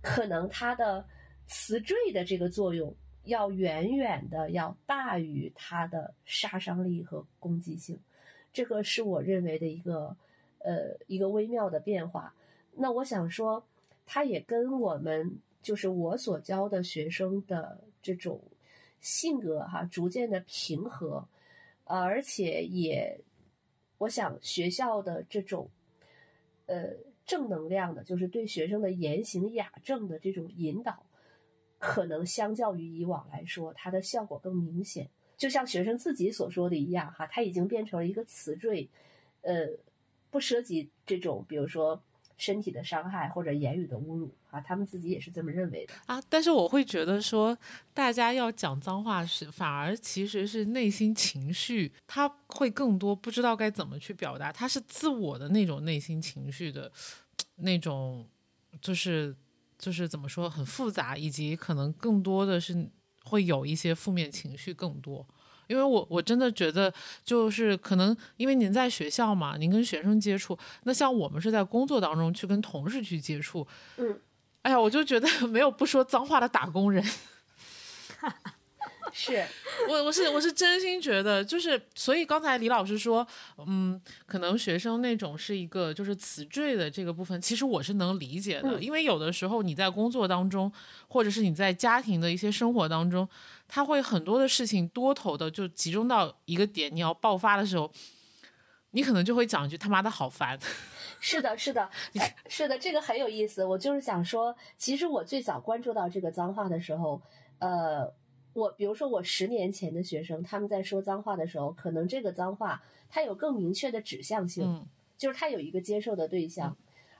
可能它的词缀的这个作用要远远的要大于它的杀伤力和攻击性。这个是我认为的一个，呃，一个微妙的变化。那我想说，它也跟我们就是我所教的学生的这种性格哈，逐渐的平和，而且也，我想学校的这种，呃，正能量的，就是对学生的言行雅正的这种引导，可能相较于以往来说，它的效果更明显。就像学生自己所说的一样，哈，它已经变成了一个词缀，呃，不涉及这种，比如说身体的伤害或者言语的侮辱，啊，他们自己也是这么认为的啊。但是我会觉得说，大家要讲脏话是，反而其实是内心情绪，他会更多不知道该怎么去表达，他是自我的那种内心情绪的那种，就是就是怎么说，很复杂，以及可能更多的是。会有一些负面情绪更多，因为我我真的觉得就是可能因为您在学校嘛，您跟学生接触，那像我们是在工作当中去跟同事去接触，嗯，哎呀，我就觉得没有不说脏话的打工人。*laughs* 是我，我是我是真心觉得，就是所以刚才李老师说，嗯，可能学生那种是一个就是词缀的这个部分，其实我是能理解的，因为有的时候你在工作当中，或者是你在家庭的一些生活当中，他会很多的事情多头的就集中到一个点，你要爆发的时候，你可能就会讲一句他妈的好烦。*laughs* 是的，是的，*laughs* 是的，这个很有意思。我就是想说，其实我最早关注到这个脏话的时候，呃。我比如说，我十年前的学生，他们在说脏话的时候，可能这个脏话它有更明确的指向性，就是他有一个接受的对象。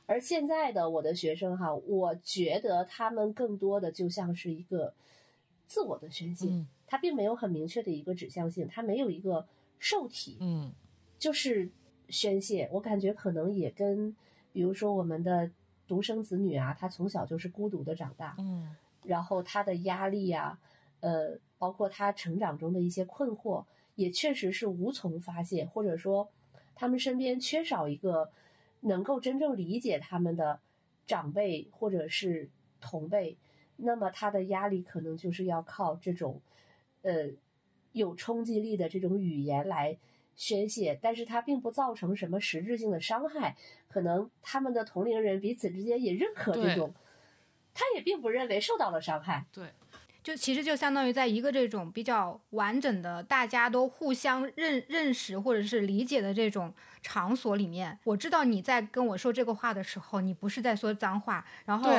而现在的我的学生哈，我觉得他们更多的就像是一个自我的宣泄，他并没有很明确的一个指向性，他没有一个受体，嗯，就是宣泄。我感觉可能也跟比如说我们的独生子女啊，他从小就是孤独的长大，嗯，然后他的压力呀。呃，包括他成长中的一些困惑，也确实是无从发泄，或者说，他们身边缺少一个能够真正理解他们的长辈或者是同辈，那么他的压力可能就是要靠这种，呃，有冲击力的这种语言来宣泄，但是它并不造成什么实质性的伤害，可能他们的同龄人彼此之间也认可这种，他也并不认为受到了伤害，对。就其实就相当于在一个这种比较完整的、大家都互相认认识或者是理解的这种场所里面，我知道你在跟我说这个话的时候，你不是在说脏话，然后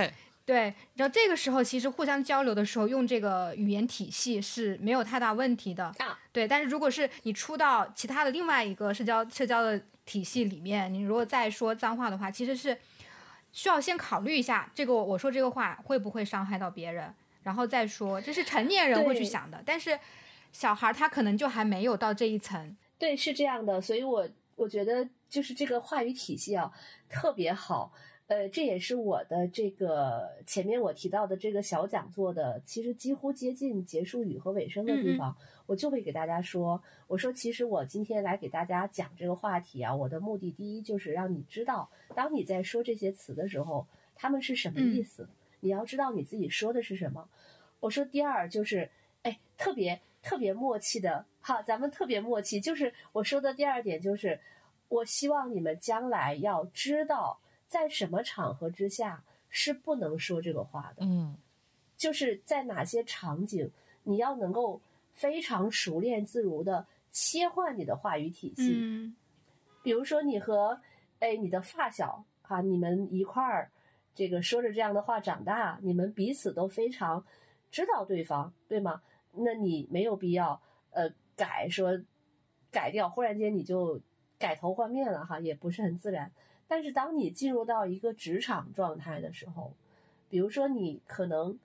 对，然后这个时候其实互相交流的时候用这个语言体系是没有太大问题的，对。但是如果是你出到其他的另外一个社交社交的体系里面，你如果再说脏话的话，其实是需要先考虑一下，这个我说这个话会不会伤害到别人。然后再说，这是成年人会去想的，但是小孩他可能就还没有到这一层。对，是这样的，所以我我觉得就是这个话语体系啊特别好。呃，这也是我的这个前面我提到的这个小讲座的，其实几乎接近结束语和尾声的地方，我就会给大家说，我说其实我今天来给大家讲这个话题啊，我的目的第一就是让你知道，当你在说这些词的时候，他们是什么意思。你要知道你自己说的是什么。我说第二就是，哎，特别特别默契的，好，咱们特别默契。就是我说的第二点就是，我希望你们将来要知道，在什么场合之下是不能说这个话的。嗯，就是在哪些场景，你要能够非常熟练自如的切换你的话语体系。嗯，比如说你和哎你的发小哈，你们一块儿。这个说着这样的话长大，你们彼此都非常知道对方，对吗？那你没有必要呃改说改掉，忽然间你就改头换面了哈，也不是很自然。但是当你进入到一个职场状态的时候，比如说你可能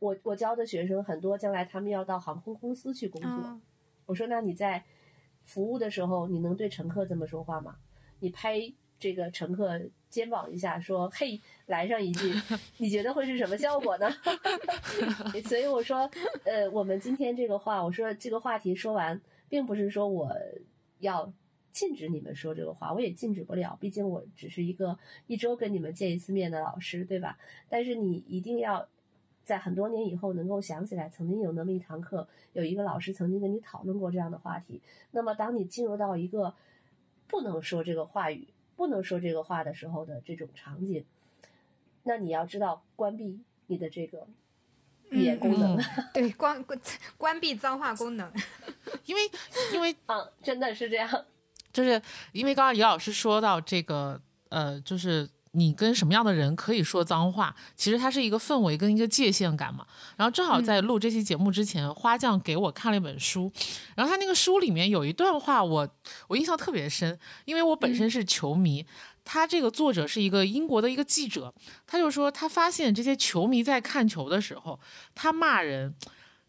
我我教的学生很多，将来他们要到航空公司去工作，我说那你在服务的时候，你能对乘客这么说话吗？你拍这个乘客。肩膀一下说：“嘿，来上一句，*laughs* 你觉得会是什么效果呢？” *laughs* 所以我说，呃，我们今天这个话，我说这个话题说完，并不是说我要禁止你们说这个话，我也禁止不了，毕竟我只是一个一周跟你们见一次面的老师，对吧？但是你一定要在很多年以后能够想起来，曾经有那么一堂课，有一个老师曾经跟你讨论过这样的话题。那么，当你进入到一个不能说这个话语。不能说这个话的时候的这种场景，那你要知道关闭你的这个语言功能，*laughs* 对，关关关闭脏话功能，*laughs* 因为因为啊，真的是这样，就是因为刚刚李老师说到这个，呃，就是你跟什么样的人可以说脏话，其实它是一个氛围跟一个界限感嘛。然后正好在录这期节目之前，花匠给我看了一本书，然后他那个书里面有一段话，我我印象特别深，因为我本身是球迷。他这个作者是一个英国的一个记者，他就说他发现这些球迷在看球的时候，他骂人，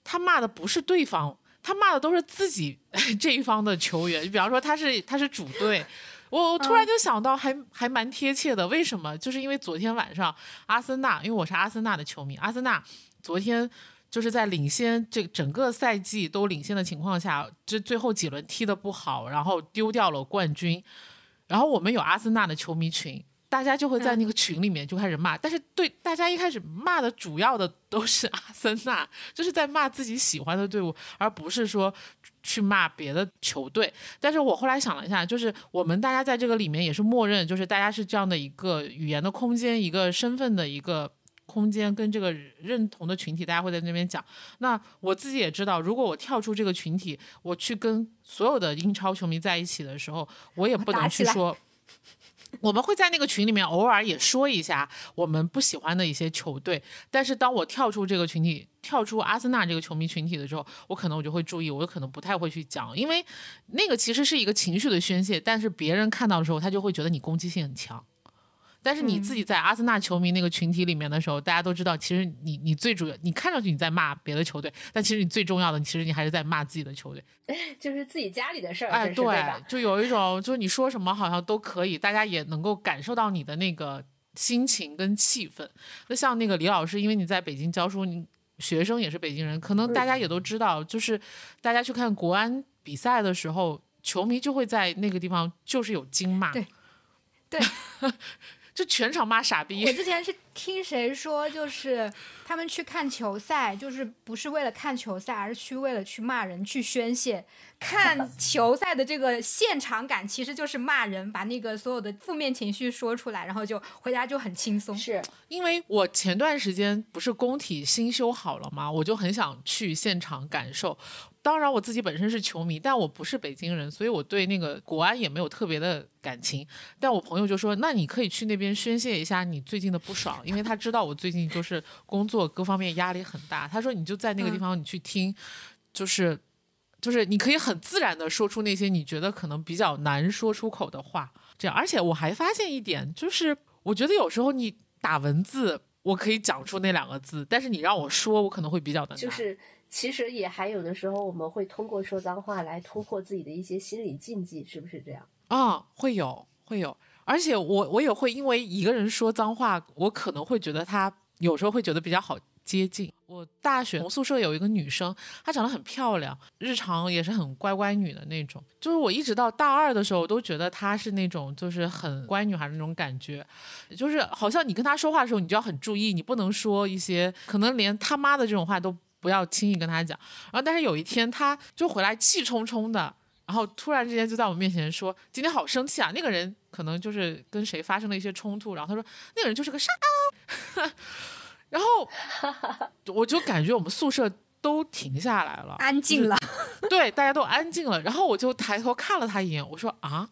他骂的不是对方，他骂的都是自己 *laughs* 这一方的球员。比方说他是他是主队。我我突然就想到，还还蛮贴切的。为什么？就是因为昨天晚上阿森纳，因为我是阿森纳的球迷，阿森纳昨天就是在领先这整个赛季都领先的情况下，这最后几轮踢得不好，然后丢掉了冠军。然后我们有阿森纳的球迷群，大家就会在那个群里面就开始骂，但是对大家一开始骂的主要的都是阿森纳，就是在骂自己喜欢的队伍，而不是说。去骂别的球队，但是我后来想了一下，就是我们大家在这个里面也是默认，就是大家是这样的一个语言的空间，一个身份的一个空间，跟这个认同的群体，大家会在那边讲。那我自己也知道，如果我跳出这个群体，我去跟所有的英超球迷在一起的时候，我也不能去说。我们会在那个群里面偶尔也说一下我们不喜欢的一些球队，但是当我跳出这个群体，跳出阿森纳这个球迷群体的时候，我可能我就会注意，我可能不太会去讲，因为那个其实是一个情绪的宣泄，但是别人看到的时候，他就会觉得你攻击性很强。但是你自己在阿森纳球迷那个群体里面的时候，大家都知道，其实你你最主要，你看上去你在骂别的球队，但其实你最重要的，其实你还是在骂自己的球队，*laughs* 就是自己家里的事儿。哎，对，就有一种，就是你说什么好像都可以，大家也能够感受到你的那个心情跟气氛。那像那个李老师，因为你在北京教书，你学生也是北京人，可能大家也都知道，就是大家去看国安比赛的时候，球迷就会在那个地方就是有金骂，对，对。*laughs* 就全场骂傻逼。我之前是听谁说，就是他们去看球赛，就是不是为了看球赛，而是去为了去骂人、去宣泄。看 *laughs* 球赛的这个现场感，其实就是骂人，把那个所有的负面情绪说出来，然后就回家就很轻松。是因为我前段时间不是工体新修好了吗？我就很想去现场感受。当然，我自己本身是球迷，但我不是北京人，所以我对那个国安也没有特别的感情。但我朋友就说：“那你可以去那边宣泄一下你最近的不爽，因为他知道我最近就是工作各方面压力很大。”他说：“你就在那个地方，你去听，就是就是你可以很自然的说出那些你觉得可能比较难说出口的话。这样，而且我还发现一点，就是我觉得有时候你打文字，我可以讲出那两个字，但是你让我说，我可能会比较的难。”就是其实也还有的时候，我们会通过说脏话来突破自己的一些心理禁忌，是不是这样？啊，会有，会有。而且我我也会因为一个人说脏话，我可能会觉得他有时候会觉得比较好接近。我大学同宿舍有一个女生，她长得很漂亮，日常也是很乖乖女的那种。就是我一直到大二的时候，我都觉得她是那种就是很乖女孩的那种感觉，就是好像你跟她说话的时候，你就要很注意，你不能说一些可能连他妈的这种话都。不要轻易跟他讲，然后但是有一天他就回来气冲冲的，然后突然之间就在我面前说：“今天好生气啊！”那个人可能就是跟谁发生了一些冲突，然后他说：“那个人就是个傻。”然后我就感觉我们宿舍都停下来了，安静了，对，大家都安静了。然后我就抬头看了他一眼，我说：“啊。”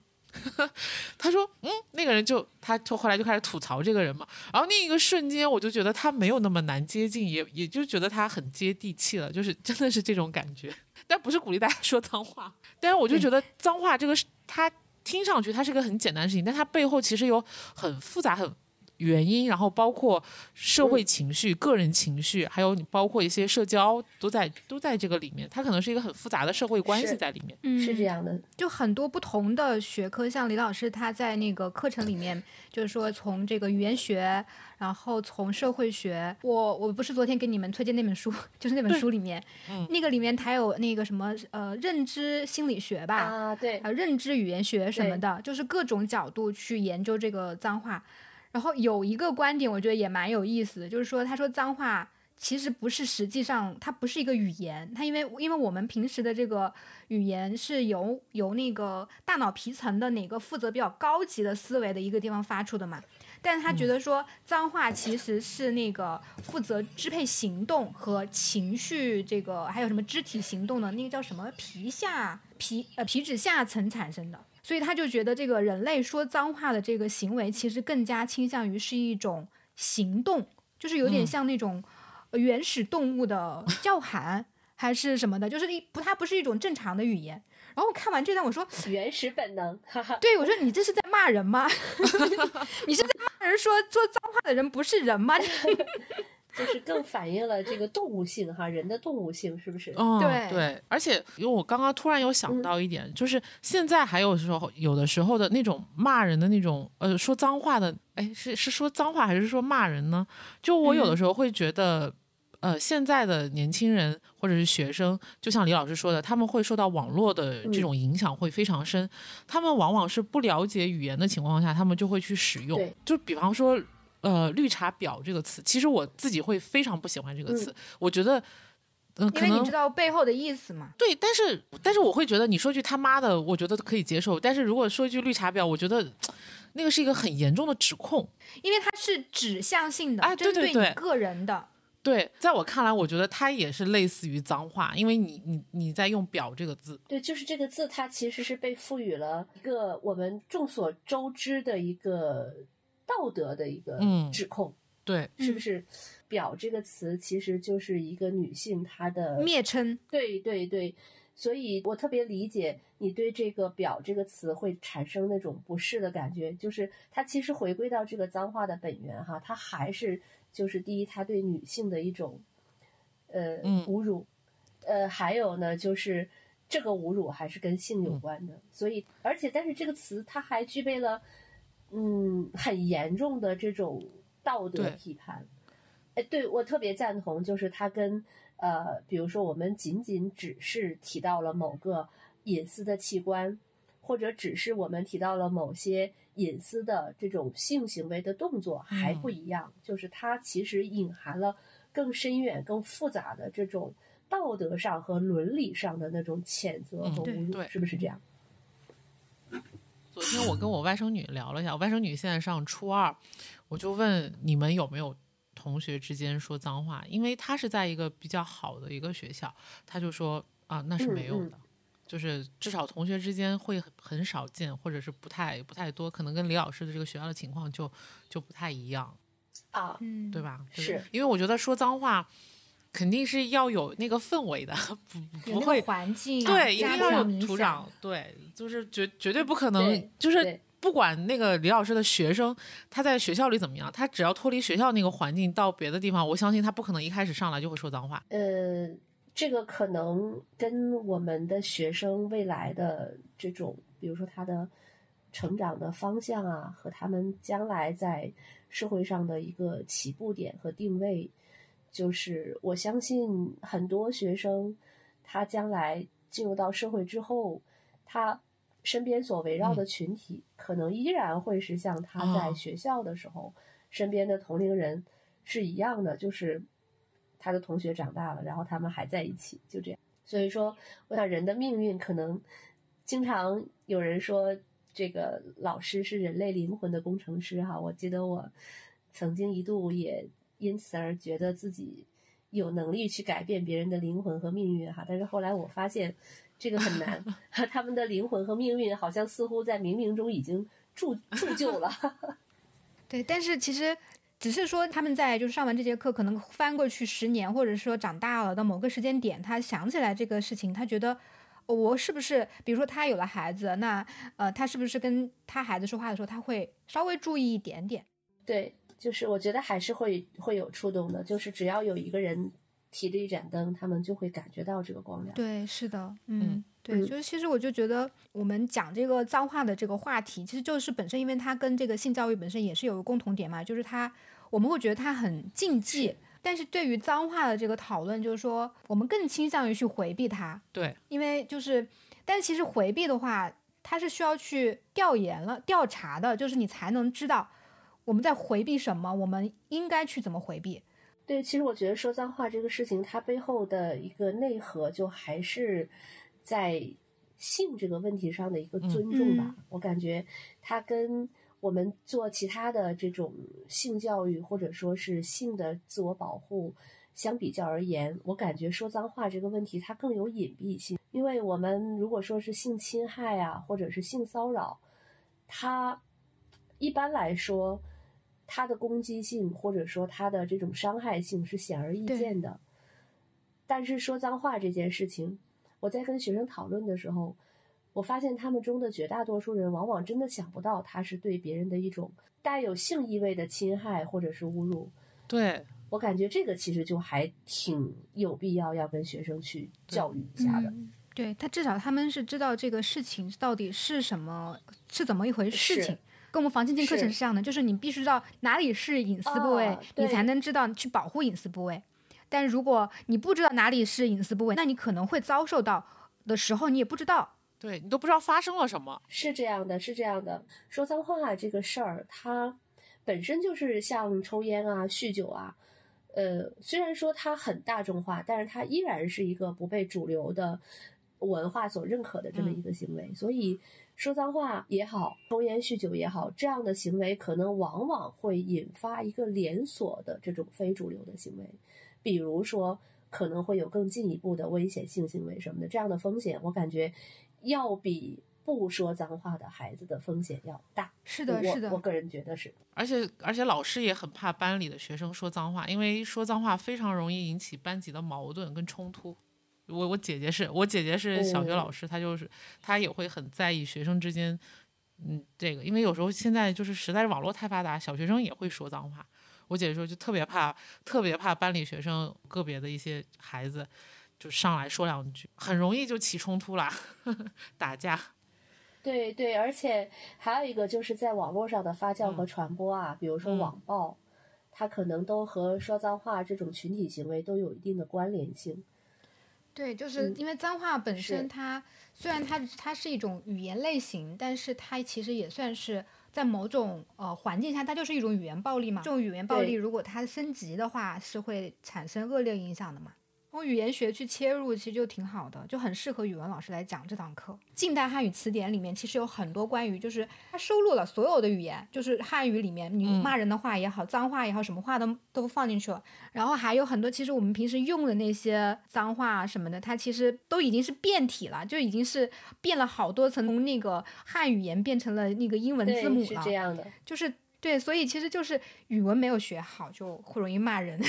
*laughs* 他说：“嗯，那个人就，他就后来就开始吐槽这个人嘛。然后那一个瞬间，我就觉得他没有那么难接近，也也就觉得他很接地气了，就是真的是这种感觉。但不是鼓励大家说脏话，但是我就觉得脏话这个是，他听上去他是个很简单的事情，但他背后其实有很复杂很。”原因，然后包括社会情绪、个人情绪，还有你包括一些社交，都在都在这个里面。它可能是一个很复杂的社会关系在里面。嗯，是这样的。就很多不同的学科，像李老师他在那个课程里面，就是说从这个语言学，然后从社会学。我我不是昨天给你们推荐那本书，就是那本书里面，那个里面还有那个什么呃认知心理学吧？啊，对，啊认知语言学什么的，就是各种角度去研究这个脏话。然后有一个观点，我觉得也蛮有意思，就是说，他说脏话其实不是实际上它不是一个语言，它因为因为我们平时的这个语言是由由那个大脑皮层的哪个负责比较高级的思维的一个地方发出的嘛，但是他觉得说脏话其实是那个负责支配行动和情绪这个还有什么肢体行动的那个叫什么皮下皮呃皮脂下层产生的。所以他就觉得这个人类说脏话的这个行为，其实更加倾向于是一种行动，就是有点嗯像那种呃原始动物的叫喊还是什么的，就是一不，它不是一种正常的语言。然后我看完这段，我说，原始本能，哈哈。对我说你这是在骂人吗？*laughs* 你是在骂人说说脏话的人不是人吗？*laughs* 就是更反映了这个动物性哈，人的动物性是不是？嗯，对对，而且因为我刚刚突然有想嗯到一点，就是现在还有时候有的时候的那种骂人的那种，呃，说脏话的，哎，是是说脏话还是说骂人呢？就我有的嗯时候会觉得，呃，现在的年轻人或者是学生，就像李老师说的，他们会受到网络的这嗯种影响会非常深，他们往往是不了解语言的情况下，他们就会去使用，就比方说。呃，绿茶婊这个词，其实我自己会非常不喜欢这个词。我觉得，嗯、因可能为你知道背后的意思嘛。对，但是但是我会觉得你说句他妈的，我觉得可以接受。但是如果说一句绿茶婊，我觉得那个是一个很严重的指控。因为它是指向性的，哎针对对你个人的。对，在我看来，我觉得它也是类似于脏话，因为你你你在用“表”这个字。对，就是这个字，它其实是被赋予了一个我们众所周知的一个道德的一个嗯指控，对，嗯是不是？表这个词其实就是一个女性她的蔑称，对对对，所以我特别理解你对这个“表”这个词会产生那种不适的感觉，就是它其实回归到这个脏话的本源哈，它还是就是第一，他对女性的一种呃嗯。侮辱，呃，还有呢就是这个侮辱还是跟性有嗯。关的，所以而且但是这个词它还具备了嗯很严重的这种道德批判。哎，对我特别赞同，就是它跟呃，比如说我们仅仅只是提到了某个隐私的器官，或者只是我们提到了某些隐私的这种性行为的动作还不一样，就是它其实隐含了更深远、更复杂的这种道德上和伦理上的那种谴责和侮辱，对是不是这样？昨天我跟我外甥女聊了一下，我外甥女现在上初二，我就问你们有没有同学之间说脏话，因为她是在一个比较好的一个学校，她就说啊那是没有的。就是至少同学之间会很很少见，或者是不太不太多，可能跟李老师的这个学校的情况就就不太一样，啊，嗯，对吧？就是因为我觉得说脏话肯定是要有那个氛围的，不不会环境，对，一家定要有土壤，对，就是绝绝对不可能，就是不管那个李老师的学生他在学校里怎么样，他只要脱离学校那个环境到别的地方，我相信他不可能一开始上来就会说脏话。呃，这个可能跟我们的学生未来的这种，比如说他的成长的方向啊，和他们将来在社会上的一个起步点和定位，就是我相信很多学生他将来进入到社会之后，他身边所围绕的群体，可能依然会是像他在哦。学校的时候、身边的同龄人是一样的，就是他的同学长大了，然后他们还在一起，就这样。所以说，我想人的命运可能经常有人说，这个老师是人类灵魂的工程师哈。我记得我曾经一度也因此而觉得自己有能力去改变别人的灵魂和命运哈，但是后来我发现这个很难，*laughs* 他们的灵魂和命运好像似乎在冥冥中已经铸铸就了。*laughs* 对，但是其实只是说他们在就是上完这节课，可能翻过去十年，或者说长大了到某个时间点，他想起来这个事情，他觉得。哦我是不是，比如说他有了孩子，那呃，他是不是跟他孩子说话的时候，他会稍微注意一点点？对，就是我觉得还是会会有触动的，就是只要有一个人提着一盏灯，他们就会感觉到这个光亮。对，是的，嗯嗯，对，嗯。就是其实我就觉得我们讲这个脏话的这个话题，其实就是本身因为它跟这个性教育本身也是有个共同点嘛，就是它我们会觉得它很禁忌，但是对于脏话的这个讨论，就是说我们更倾向于去回避它，对，因为就是，但其实回避的话，它是需要去调研了、调查的，就是你才能知道我们在回避什么，我们应该去怎么回避。对，其实我觉得说脏话这个事情，它背后的一个内核，就还是在性这个问题上的一个尊重吧。嗯我感觉它跟我们做其他的这种性教育，或者说是性的自我保护、相比较而言，我感觉说脏话这个问题它更有隐蔽性，因为我们如果说是性侵害啊，或者是性骚扰，它一般来说它的攻击性或者说它的这种伤害性是显而易见的。但是说脏话这件事情，我在跟学生讨论的时候。我发现他们中的绝大多数人，往往真的想不到他是对别人的一种带有性意味的侵害或者是侮辱。对我感觉这个其实就还挺有必要要跟学生去教育一下的。对他至少他们是知道这个事情到底是什么，是怎么一回事情。跟我们防性侵课程是这样的，就是你必须知道哪里是隐私部位，你才能知道去保护隐私部位。但如果你不知道哪里是隐私部位，那你可能会遭受到的时候，你也不知道。对你都不知道发生了什么，是这样的，是这样的。说脏话这个事儿，它本身就是像抽烟啊、酗酒啊，呃，虽然说它很大众化，但是它依然是一个不被主流的文化所认可的这么一个行为。所以说脏话也好，抽烟酗酒也好，这样的行为可能往往会引发一个连锁的这种非主流的行为，比如说可能会有更进一步的危险性行为什么的，这样的风险，我感觉。要比不说脏话的孩子的风险要大，是的，是的，我个人觉得是。而且而且老师也很怕班里的学生说脏话，因为说脏话非常容易引起班级的矛盾跟冲突。我我姐姐是我姐姐是小学老师，她就是她也会很在意学生之间，嗯，这个，因为有时候现在就是实在是网络太发达，小学生也会说脏话。我姐姐说就特别怕，特别怕班里学生个别的一些孩子。就上来说两句，很容易就起冲突啦，*laughs* 打架。对对，而且还有一个就是在网络上的发酵和传播啊，比如说网暴，它可能都和说脏话这种群体行为都有一定的关联性。对，就是因为脏话本身，它虽然它它是一种语言类型，但是它其实也算是在某种呃环境下，它就是一种语言暴力嘛。这种语言暴力如果它升级的话，是会产生恶劣影响的嘛。用语言学去切入，其实就挺好的，就很适合语文老师来讲这堂课。近代汉语词典里面其实有很多关于，就是它收录了所有的语言，就是汉语里面你骂人的话也好，脏话也好，什么话都都放进去了。然后还有很多，其实我们平时用的那些脏话什么的，它其实都已经是变体了，就已经是变了好多层，从那个汉语言变成了那个英文字母了。是这样的，就是对，所以其实就是语文没有学好，就会容易骂人。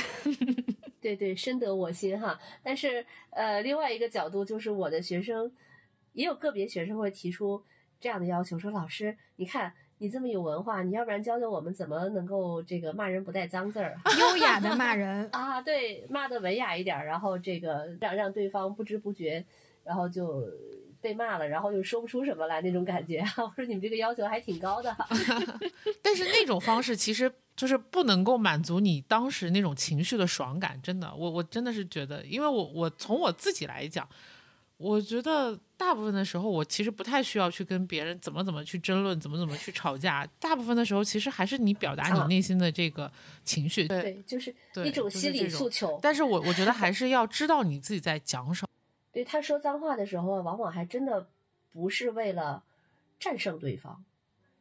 *laughs* 对对，深得我心哈。但是，呃，另外一个角度就是，我的学生也有个别学生会提出这样的要求，说：“老师，你看你这么有文化，你要不然教教我们怎么能够这个骂人不带脏字儿，优雅的骂人 *laughs* 啊？对，骂的文雅一点，然后这个让让对方不知不觉，然后就被骂了，然后又说不出什么来那种感觉。*laughs* 我说你们这个要求还挺高的哈。*laughs* 但是那种方式其实。就是不能够满足你当时那种情绪的爽感，真的，我我真的是觉得，因为我我从我自己来讲，我觉得大部分的时候，我其实不太需要去跟别人怎么怎么去争论，怎么怎么去吵架，大部分的时候，其实还是你表达你内心的这个情绪，对，就是一种心理诉求。但是我我觉得还是要知道你自己在讲什么。对他说脏话的时候，往往还真的不是为了战胜对方。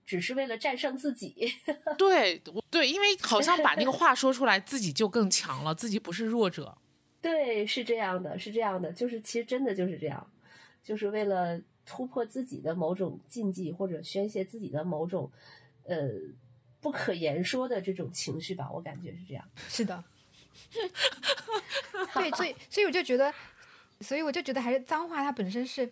只是为了战胜自己，*laughs* 对对，因为好像把那个话说出来，*laughs* 自己就更强了，自己不是弱者。对，是这样的，是这样的，就是其实真的就是这样，就是为了突破自己的某种禁忌，或者宣泄自己的某种呃不可言说的这种情绪吧，我感觉是这样。是的，*laughs* 对，所以所以我就觉得，所以我就觉得还是脏话，它本身是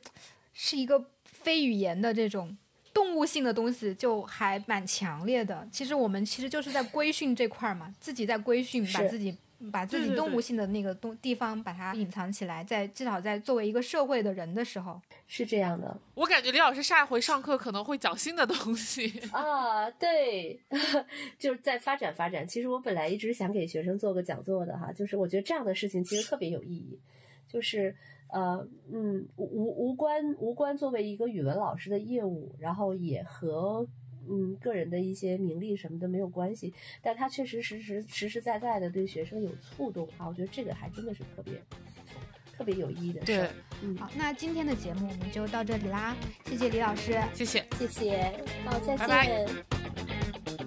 是一个非语言的这种。动物性的东西就还蛮强烈的。其实我们其实就是在规训这块儿嘛，自己在规训，把自己把自己动物性的那个东地方把它隐藏起来，在至少在作为一个社会的人的时候是这样的。我感觉李老师下一回上课可能会讲新的东西啊，对，*laughs* 就是在发展发展。其实我本来一直想给学生做个讲座的哈，就是我觉得这样的事情其实特别有意义，就是。呃，嗯，无无关无关作为一个语文老师的业务，然后也和嗯个人的一些名利什么的没有关系，但他确实实实实实在在的对学生有触动啊，我觉得这个还真的是特别特别有意义的事儿。嗯，好，那今天的节目我们就到这里啦，谢谢李老师，谢谢，谢谢，好，再见。